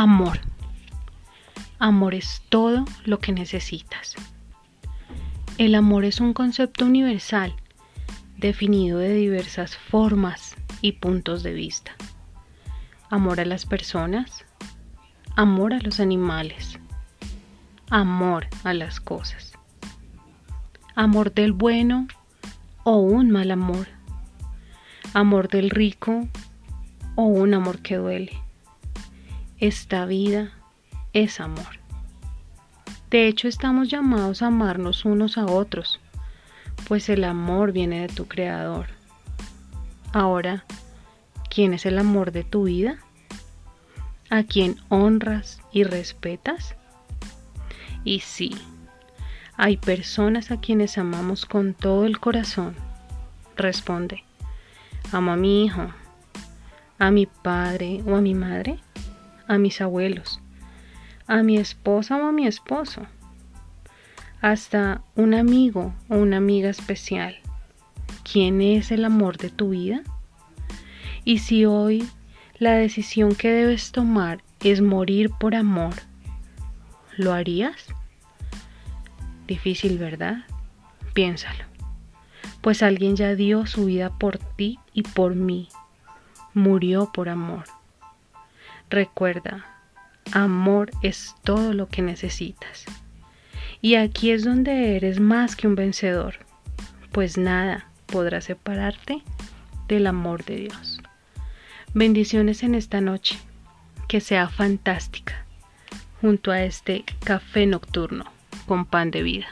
Amor. Amor es todo lo que necesitas. El amor es un concepto universal, definido de diversas formas y puntos de vista. Amor a las personas, amor a los animales, amor a las cosas, amor del bueno o un mal amor, amor del rico o un amor que duele esta vida es amor. De hecho, estamos llamados a amarnos unos a otros, pues el amor viene de tu Creador. Ahora, ¿quién es el amor de tu vida? ¿A quién honras y respetas? Y sí, hay personas a quienes amamos con todo el corazón. Responde, amo a mi hijo, a mi padre o a mi madre a mis abuelos, a mi esposa o a mi esposo, hasta un amigo o una amiga especial. ¿Quién es el amor de tu vida? Y si hoy la decisión que debes tomar es morir por amor, ¿lo harías? Difícil, ¿verdad? Piénsalo. Pues alguien ya dio su vida por ti y por mí. Murió por amor. Recuerda, amor es todo lo que necesitas. Y aquí es donde eres más que un vencedor, pues nada podrá separarte del amor de Dios. Bendiciones en esta noche, que sea fantástica, junto a este café nocturno con pan de vida.